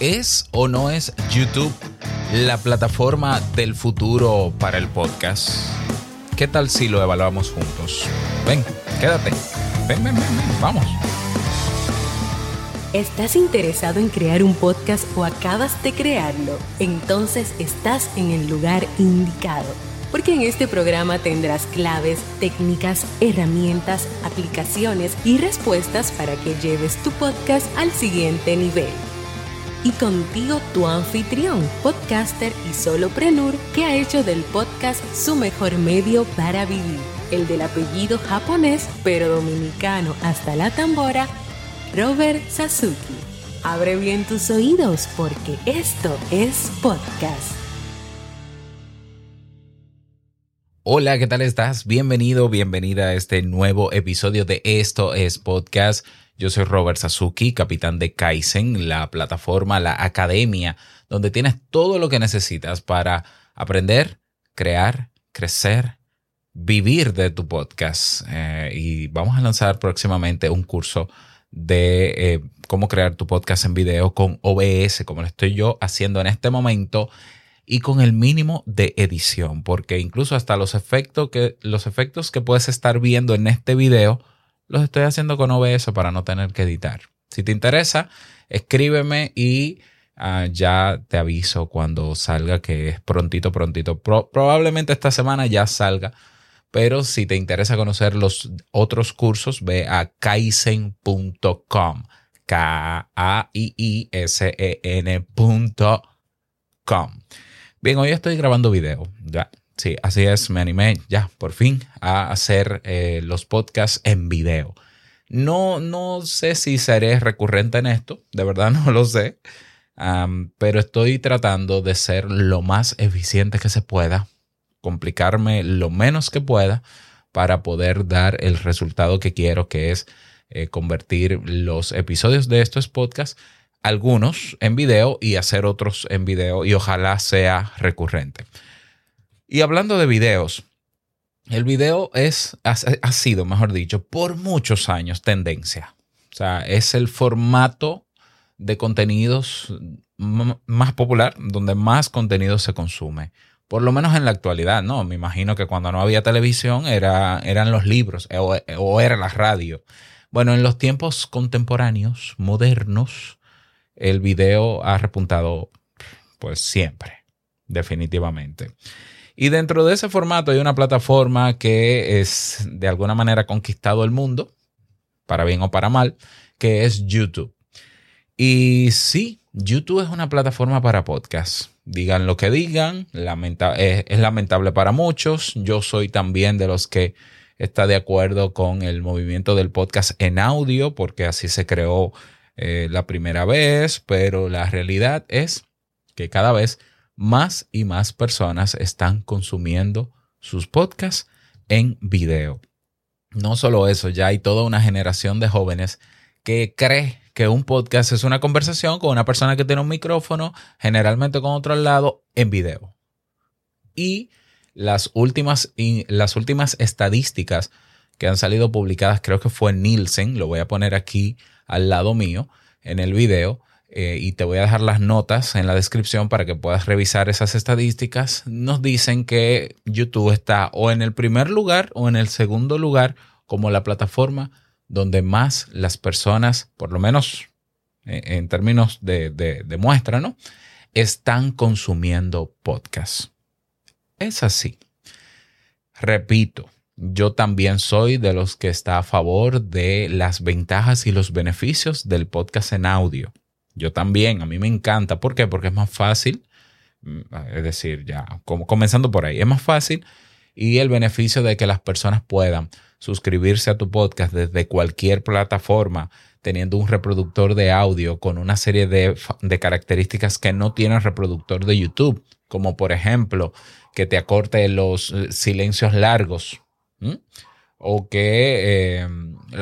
¿Es o no es YouTube la plataforma del futuro para el podcast? ¿Qué tal si lo evaluamos juntos? Ven, quédate. Ven, ven, ven, vamos. ¿Estás interesado en crear un podcast o acabas de crearlo? Entonces estás en el lugar indicado, porque en este programa tendrás claves, técnicas, herramientas, aplicaciones y respuestas para que lleves tu podcast al siguiente nivel. Y contigo tu anfitrión, podcaster y soloprenur que ha hecho del podcast su mejor medio para vivir, el del apellido japonés pero dominicano hasta la tambora, Robert Sasuki. Abre bien tus oídos porque esto es podcast. Hola, ¿qué tal estás? Bienvenido, bienvenida a este nuevo episodio de Esto es Podcast. Yo soy Robert Sasuki, capitán de Kaizen, la plataforma, la academia, donde tienes todo lo que necesitas para aprender, crear, crecer, vivir de tu podcast. Eh, y vamos a lanzar próximamente un curso de eh, cómo crear tu podcast en video con OBS, como lo estoy yo haciendo en este momento, y con el mínimo de edición, porque incluso hasta los efectos que, los efectos que puedes estar viendo en este video los estoy haciendo con OBS para no tener que editar. Si te interesa, escríbeme y ah, ya te aviso cuando salga, que es prontito, prontito. probablemente esta semana ya salga pero si te interesa conocer los otros cursos, ve a kaizen.com. K-A-I-I-S-E-N.com. Bien, hoy estoy grabando video. Ya, sí, así es, me animé ya, por fin, a hacer eh, los podcasts en video. No, no sé si seré recurrente en esto, de verdad no lo sé, pero estoy tratando de ser lo más eficiente que se pueda complicarme lo menos que pueda para poder dar el resultado que quiero, que es eh, convertir los episodios de estos podcasts, algunos en video y hacer otros en video y ojalá sea recurrente. Y hablando de videos, el video es, ha, sido, mejor dicho, por muchos años tendencia. O sea, es el formato de contenidos más popular, donde más contenido se consume por lo menos en la actualidad, ¿no? Me imagino que cuando no había televisión era, eran los libros eh, o, era la radio. Bueno, en los tiempos contemporáneos, modernos, el video ha repuntado pues siempre, definitivamente. Y dentro de ese formato hay una plataforma que es de alguna manera conquistado el mundo, para bien o para mal, que es YouTube. Y sí, YouTube es una plataforma para podcasts digan lo que digan, es, lamentable para muchos. Yo soy también de los que está de acuerdo con el movimiento del podcast en audio, porque así se creó eh, la primera vez, pero la realidad es que cada vez más y más personas están consumiendo sus podcasts en video. No solo eso, ya hay toda una generación de jóvenes que cree que un podcast es una conversación con una persona que tiene un micrófono, generalmente con otro al lado, en video. Y las últimas, las últimas estadísticas que han salido publicadas, creo que fue Nielsen, lo voy a poner aquí al lado mío en el video. Eh, y te voy a dejar las notas en la descripción para que puedas revisar esas estadísticas, nos dicen que YouTube está o en el primer lugar o en el segundo lugar como la plataforma donde más las personas, por lo menos eh, en términos de, muestra, ¿no? Están consumiendo podcasts. Es así. Repito, yo también soy de los que está a favor de las ventajas y los beneficios del podcast en audio. Yo también, a mí me encanta. ¿Por qué? Porque es más fácil. Mm, es decir, ya, comenzando por ahí, es más fácil y el beneficio de que las personas puedan suscribirse a tu podcast desde cualquier plataforma, teniendo un reproductor de audio con una serie de, características que no tiene el reproductor de YouTube, como por ejemplo que te acorte los eh, silencios largos o que, eh,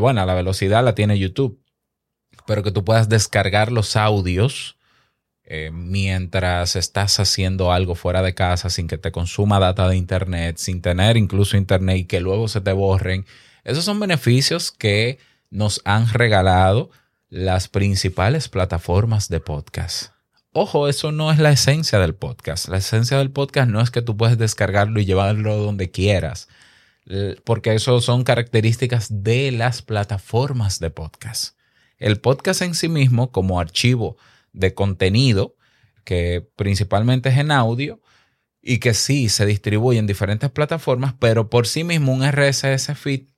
bueno, la velocidad la tiene YouTube, pero que tú puedas descargar los audios eh, mientras estás haciendo algo fuera de casa sin que te consuma data de internet, sin tener incluso internet y que luego se te borren. Esos son beneficios que nos han regalado las principales plataformas de podcast. ojo, eso no es la esencia del podcast. La esencia del podcast no es que tú puedes descargarlo y llevarlo donde quieras, porque eso son características de las plataformas de podcast. El podcast en sí mismo, como archivo de contenido, que principalmente es en audio, y que sí se distribuye en diferentes plataformas, pero por sí mismo un RSS feed,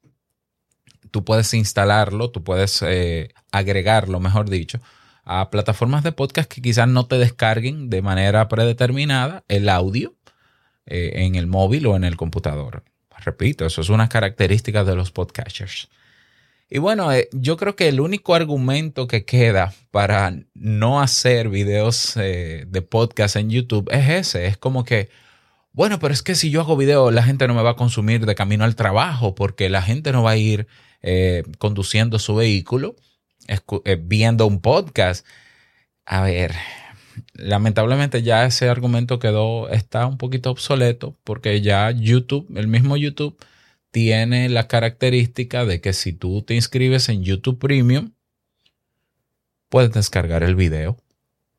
tú puedes instalarlo, tú puedes eh, agregarlo, mejor dicho, a plataformas de podcast que quizás no te descarguen de manera predeterminada el audio eh, en el móvil o en el computador. Repito, eso es una característica de los podcasters. Y bueno, eh, yo creo que el único argumento que queda para no hacer videos eh, de podcast en YouTube es ese. Es como que, bueno, pero es que si yo hago video, la gente no me va a consumir de camino al trabajo porque la gente no va a ir eh, conduciendo su vehículo, viendo un podcast. A ver, lamentablemente ya ese argumento quedó, está un poquito obsoleto porque ya YouTube, el mismo YouTube, tiene la característica de que si tú te inscribes en YouTube Premium, puedes descargar el video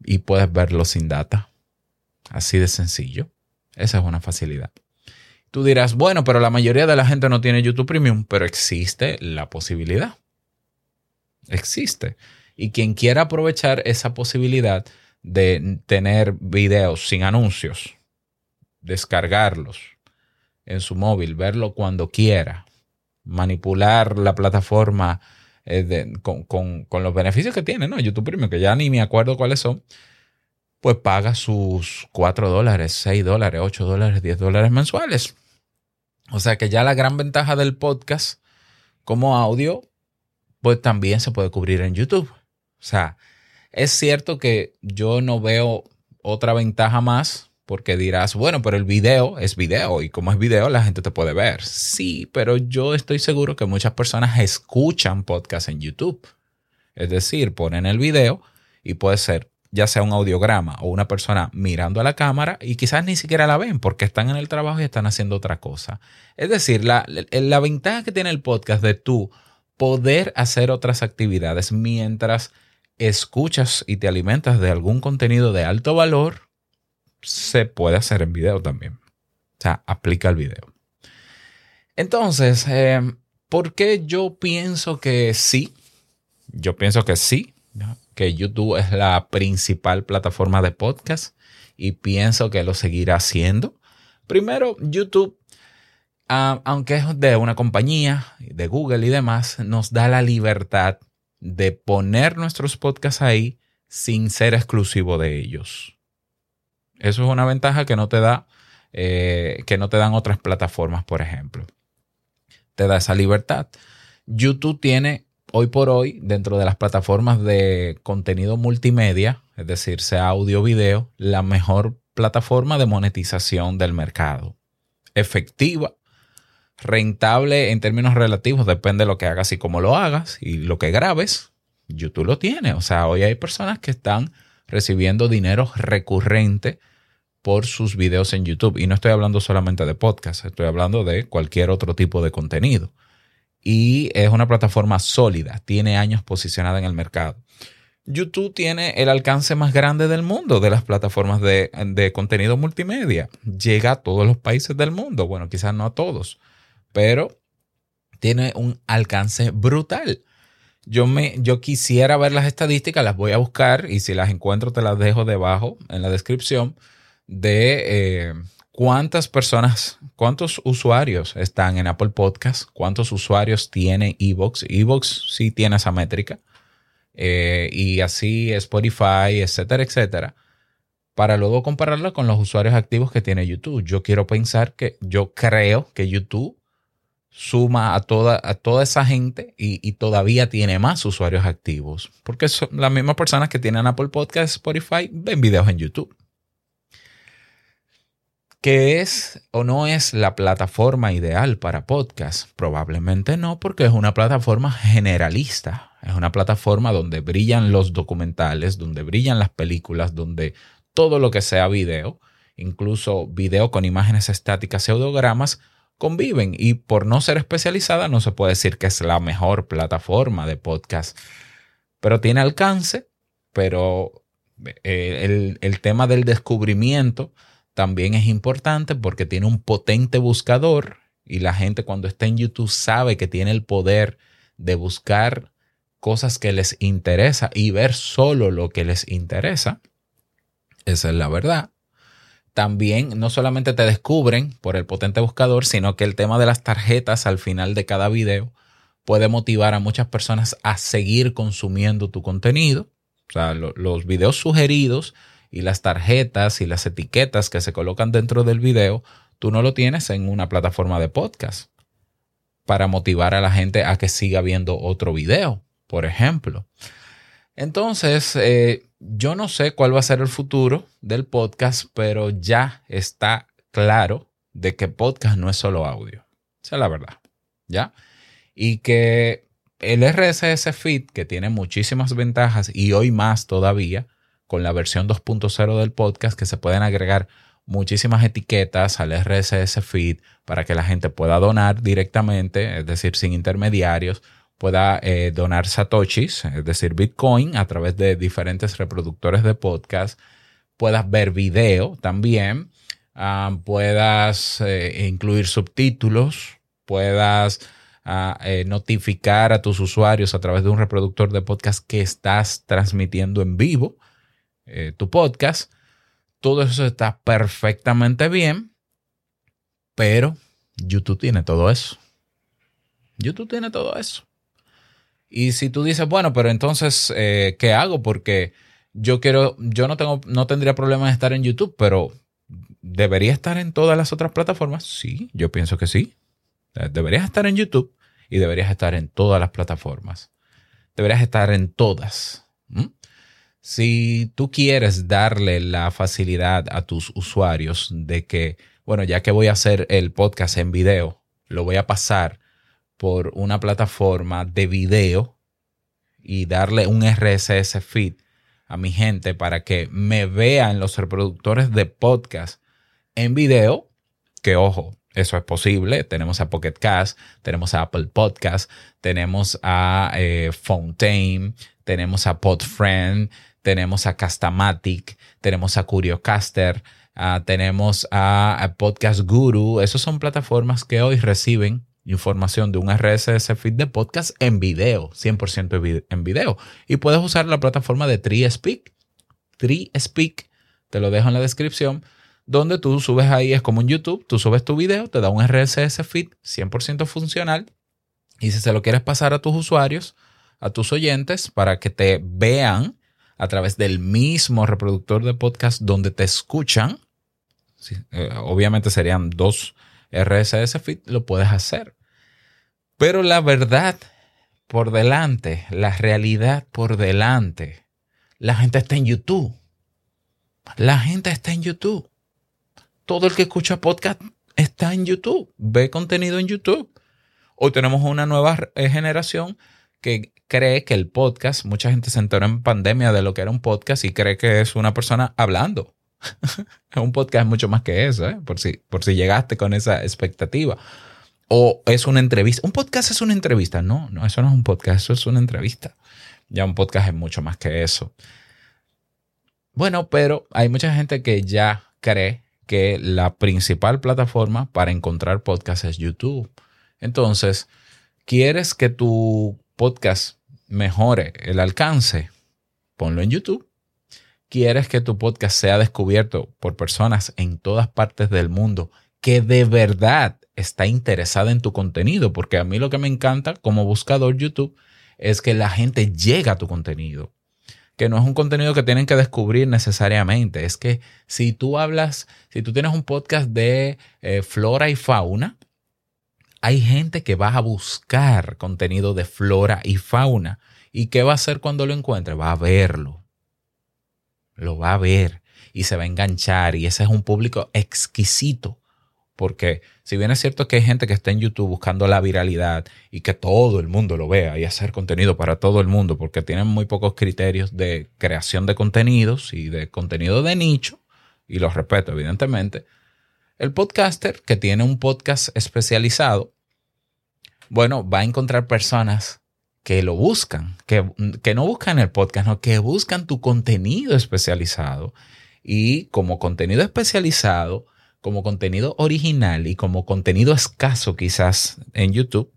y puedes verlo sin data. Así de sencillo. Esa es una facilidad. Tú dirás, bueno, pero la mayoría de la gente no tiene YouTube Premium, pero existe la posibilidad. Existe. Y quien quiera aprovechar esa posibilidad de tener videos sin anuncios, descargarlos, en su móvil, verlo cuando quiera, manipular la plataforma eh, con, los beneficios que tiene, ¿no? YouTube Premium, que ya ni me acuerdo cuáles son, pues paga sus 4 dólares, 6 dólares, 8 dólares, 10 dólares mensuales. O sea que ya la gran ventaja del podcast como audio, pues también se puede cubrir en YouTube. O sea, es cierto que yo no veo otra ventaja más porque dirás, bueno, pero el video es video y como es video la gente te puede ver. Sí, pero yo estoy seguro que muchas personas escuchan podcast en YouTube. Es decir, ponen el video y puede ser ya sea un audiograma o una persona mirando a la cámara y quizás ni siquiera la ven porque están en el trabajo y están haciendo otra cosa. Es decir, la, la ventaja que tiene el podcast de tú poder hacer otras actividades mientras escuchas y te alimentas de algún contenido de alto valor se puede hacer en video también. O sea, aplica el video. Entonces, eh, ¿por qué yo pienso que sí? Yo pienso que sí, que YouTube es la principal plataforma de podcast y pienso que lo seguirá haciendo. Primero, YouTube, ah, aunque es de una compañía, de Google y demás, nos da la libertad de poner nuestros podcasts ahí sin ser exclusivo de ellos. Eso es una ventaja que no te da, eh, que no te dan otras plataformas, por ejemplo. Te da esa libertad. YouTube tiene hoy por hoy, dentro de las plataformas de contenido multimedia, es decir, sea audio video, la mejor plataforma de monetización del mercado. Efectiva, rentable en términos relativos, depende de lo que hagas y cómo lo hagas y lo que grabes. YouTube lo tiene. O sea, hoy hay personas que están recibiendo dinero recurrente por sus videos en YouTube. Y no estoy hablando solamente de podcast, estoy hablando de cualquier otro tipo de contenido. Y es una plataforma sólida, tiene años posicionada en el mercado. YouTube tiene el alcance más grande del mundo de las plataformas de, de, contenido multimedia. Llega a todos los países del mundo. Bueno, quizás no a todos, pero tiene un alcance brutal. Yo, me, yo quisiera ver las estadísticas, las voy a buscar y si las encuentro te las dejo debajo en la descripción de eh, cuántas personas, cuántos usuarios están en Apple Podcast, cuántos usuarios tiene Evox. Evox sí tiene esa métrica. Eh, y así Spotify, etcétera, etcétera. Para luego compararla con los usuarios activos que tiene YouTube. Yo quiero pensar que yo creo que YouTube suma a toda, a toda esa gente y, todavía tiene más usuarios activos. Porque son las mismas personas que tienen Apple Podcast, Spotify, ven videos en YouTube. ¿Qué es o no es la plataforma ideal para podcast? Probablemente no, porque es una plataforma generalista. Es una plataforma donde brillan los documentales, donde brillan las películas, donde todo lo que sea video, incluso video con imágenes estáticas, pseudogramas, conviven y por no ser especializada no se puede decir que es la mejor plataforma de podcast, pero tiene alcance, pero Eh, el, tema del descubrimiento también es importante porque tiene un potente buscador y la gente cuando está en YouTube sabe que tiene el poder de buscar cosas que les interesa y ver solo lo que les interesa. Esa es la verdad. También no solamente te descubren por el potente buscador, sino que el tema de las tarjetas al final de cada video puede motivar a muchas personas a seguir consumiendo tu contenido. O sea, los videos sugeridos y las tarjetas y las etiquetas que se colocan dentro del video, tú no lo tienes en una plataforma de podcast para motivar a la gente a que siga viendo otro video, por ejemplo. Entonces, eh, yo no sé cuál va a ser el futuro del podcast, pero ya está claro de que podcast no es solo audio. Esa es la verdad. ¿Ya? y que el RSS Feed, que tiene muchísimas ventajas y hoy más todavía, con la versión 2.0 del podcast, que se pueden agregar muchísimas etiquetas al RSS Feed para que la gente pueda donar directamente, es decir, sin intermediarios, pueda eh, donar satoshis, es decir, Bitcoin, a través de diferentes reproductores de podcast, puedas ver video también, ah, puedas eh, incluir subtítulos, puedas a eh, notificar a tus usuarios a través de un reproductor de podcast que estás transmitiendo en vivo tu podcast. Todo eso está perfectamente bien, pero YouTube tiene todo eso. YouTube tiene todo eso. Y si tú dices, bueno, pero entonces, eh, ¿qué hago? Porque yo quiero, yo no tengo, no tendría problema en estar en YouTube, pero ¿debería estar en todas las otras plataformas? Sí, yo pienso que sí. Deberías estar en YouTube y deberías estar en todas las plataformas. Deberías estar en todas. Si tú quieres darle la facilidad a tus usuarios de que, bueno, ya que voy a hacer el podcast en video, lo voy a pasar por una plataforma de video y darle un RSS feed a mi gente para que me vean los reproductores de podcast en video, que ojo, eso es posible. Tenemos a Pocket Cast, tenemos a Apple Podcast, tenemos a eh, Fontaine, tenemos a Podfriend, tenemos a Castamatic, tenemos a Curiocaster, uh, tenemos a, Podcast Guru. Esas son plataformas que hoy reciben información de un RSS feed de podcast en video, 100% en video. Y puedes usar la plataforma de TreeSpeak. TreeSpeak, te lo dejo en la descripción donde tú subes ahí, es como en YouTube, tú subes tu video, te da un RSS feed 100% funcional y si se lo quieres pasar a tus usuarios, a tus oyentes, para que te vean a través del mismo reproductor de podcast donde te escuchan, eh, obviamente serían dos RSS feed, lo puedes hacer. Pero la verdad por delante, la realidad por delante, la gente está en YouTube. La gente está en YouTube todo el que escucha podcast está en YouTube, ve contenido en YouTube. Hoy tenemos una nueva eh, generación que cree que el podcast, mucha gente se enteró en pandemia de lo que era un podcast y cree que es una persona hablando. un podcast es mucho más que eso, ¿eh? por, si, por si llegaste con esa expectativa. O es una entrevista. Un podcast es una entrevista. No, no, eso no es un podcast, eso es una entrevista. Ya un podcast es mucho más que eso. Bueno, pero hay mucha gente que ya cree que la principal plataforma para encontrar podcasts es YouTube. Entonces, ¿quieres que tu podcast mejore el alcance? Ponlo en YouTube. ¿Quieres que tu podcast sea descubierto por personas en todas partes del mundo que de verdad está interesada en tu contenido? Porque a mí lo que me encanta como buscador YouTube es que la gente llega a tu contenido que no es un contenido que tienen que descubrir necesariamente. Es que si tú hablas, si tú tienes un podcast de eh, flora y fauna, hay gente que va a buscar contenido de flora y fauna. ¿Y qué va a hacer cuando lo encuentre? Va a verlo. Lo va a ver y se va a enganchar. Y ese es un público exquisito porque si bien es cierto que hay gente que está en YouTube buscando la viralidad y que todo el mundo lo vea y hacer contenido para todo el mundo, porque tienen muy pocos criterios de creación de contenidos y de contenido de nicho, y los respeto evidentemente, el podcaster que tiene un podcast especializado, bueno, va a encontrar personas que lo buscan, que, que no buscan el podcast, no, que buscan tu contenido especializado. Y como contenido especializado, como contenido original y como contenido escaso quizás en YouTube,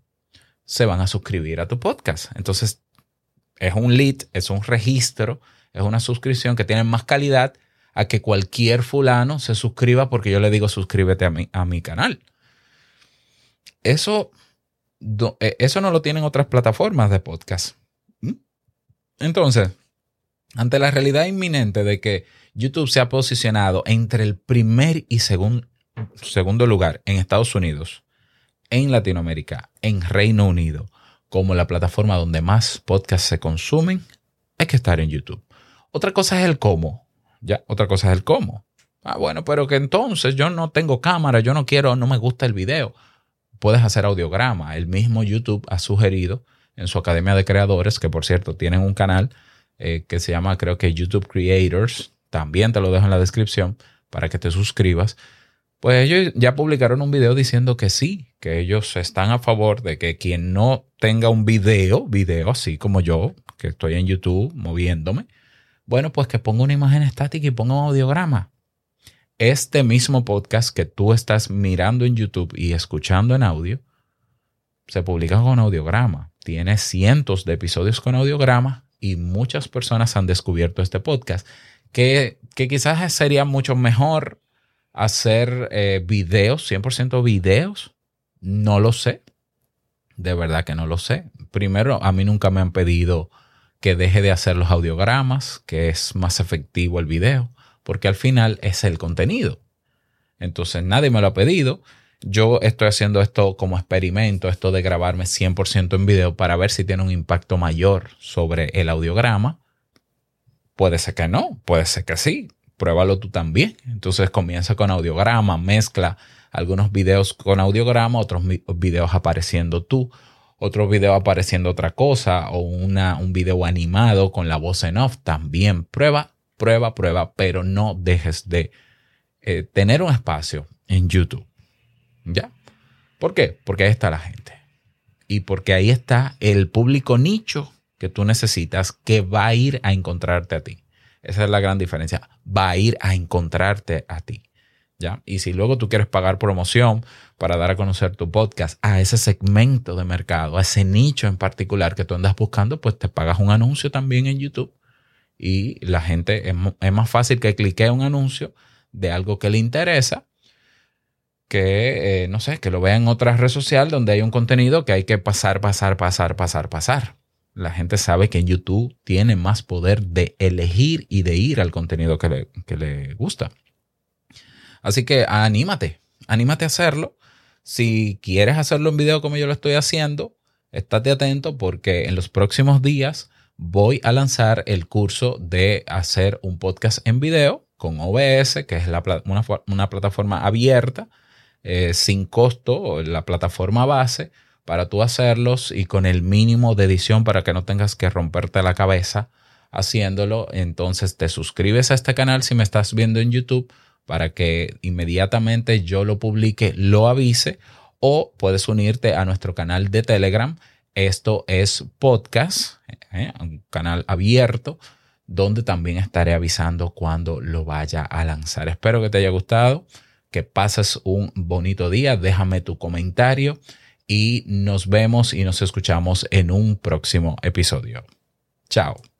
se van a suscribir a tu podcast. Entonces, es un lead, es un registro, es una suscripción que tiene más calidad a que cualquier fulano se suscriba porque yo le digo suscríbete a mi, a mi canal. Eso, eh, eso no lo tienen otras plataformas de podcast. ¿Mm? Entonces, ante la realidad inminente de que YouTube se ha posicionado entre el primer y segundo lugar en Estados Unidos, en Latinoamérica, en Reino Unido, como la plataforma donde más podcasts se consumen, hay que estar en YouTube. Otra cosa es el cómo. Ya, otra cosa es el cómo. Ah, bueno, pero que entonces yo no tengo cámara, yo no quiero, no me gusta el video. Puedes hacer audiograma. El mismo YouTube ha sugerido en su Academia de Creadores, que por cierto tienen un canal eh, que se llama creo que YouTube Creators, también te lo dejo en la descripción para que te suscribas. Pues ellos ya publicaron un video diciendo que sí, que ellos están a favor de que quien no tenga un video, video así como yo, que estoy en YouTube moviéndome, bueno, pues que ponga una imagen estática y ponga un audiograma. Este mismo podcast que tú estás mirando en YouTube y escuchando en audio, se publica con audiograma. Tiene cientos de episodios con audiograma y muchas personas han descubierto este podcast, que, que quizás sería mucho mejor hacer eh, videos, 100% videos. No lo sé. De verdad que no lo sé. Primero, a mí nunca me han pedido que deje de hacer los audiogramas, que es más efectivo el video, porque al final es el contenido. Entonces nadie me lo ha pedido. Yo estoy haciendo esto como experimento, esto de grabarme 100% en video para ver si tiene un impacto mayor sobre el audiograma. Puede ser que no, puede ser que sí. Pruébalo tú también. Entonces comienza con audiograma, mezcla algunos videos con audiograma, otros videos apareciendo tú otro video apareciendo otra cosa o una, un video animado con la voz en off, también prueba, prueba, prueba, pero no dejes de eh, tener un espacio en YouTube. ¿Ya? ¿Por qué? Porque ahí está la gente. Y porque ahí está el público nicho que tú necesitas que va a ir a encontrarte a ti. Esa es la gran diferencia. Va a ir a encontrarte a ti. ¿Ya? Y si luego tú quieres pagar promoción para dar a conocer tu podcast a ese segmento de mercado, a ese nicho en particular que tú andas buscando, pues te pagas un anuncio también en YouTube y la gente es, más fácil que clique un anuncio de algo que le interesa que, eh, no sé, que lo vea en otra red social donde hay un contenido que hay que pasar, pasar, pasar, pasar, pasar. La gente sabe que en YouTube tiene más poder de elegir y de ir al contenido que le, que le gusta. Así que anímate, anímate a hacerlo si quieres hacerlo en video como yo lo estoy haciendo, estate atento porque en los próximos días voy a lanzar el curso de hacer un podcast en video con OBS, que es una, plataforma abierta, eh, sin costo, la plataforma base, para tú hacerlos y con el mínimo de edición para que no tengas que romperte la cabeza haciéndolo. Entonces te suscribes a este canal si me estás viendo en YouTube para que inmediatamente yo lo publique, lo avise o puedes unirte a nuestro canal de Telegram. Esto es podcast, ¿eh? un canal abierto donde también estaré avisando cuando lo vaya a lanzar. Espero que te haya gustado, que pases un bonito día, déjame tu comentario y nos vemos y nos escuchamos en un próximo episodio. Chao.